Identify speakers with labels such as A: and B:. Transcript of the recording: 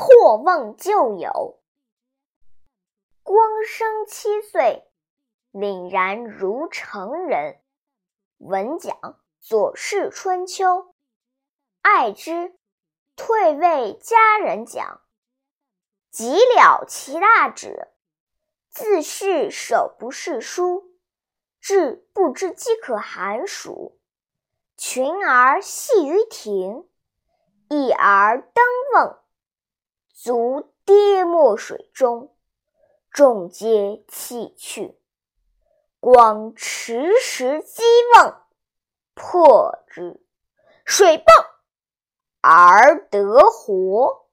A: 破瓮旧友。光生七岁，凛然如成人。闻讲《左氏春秋》，爱之，退位家人讲。及了其大止，自是手不释书，至不知饥渴寒暑。群儿戏于庭，一儿登瓮，足跌没水中。众皆弃去。光持石击瓮，破之，水迸而得活。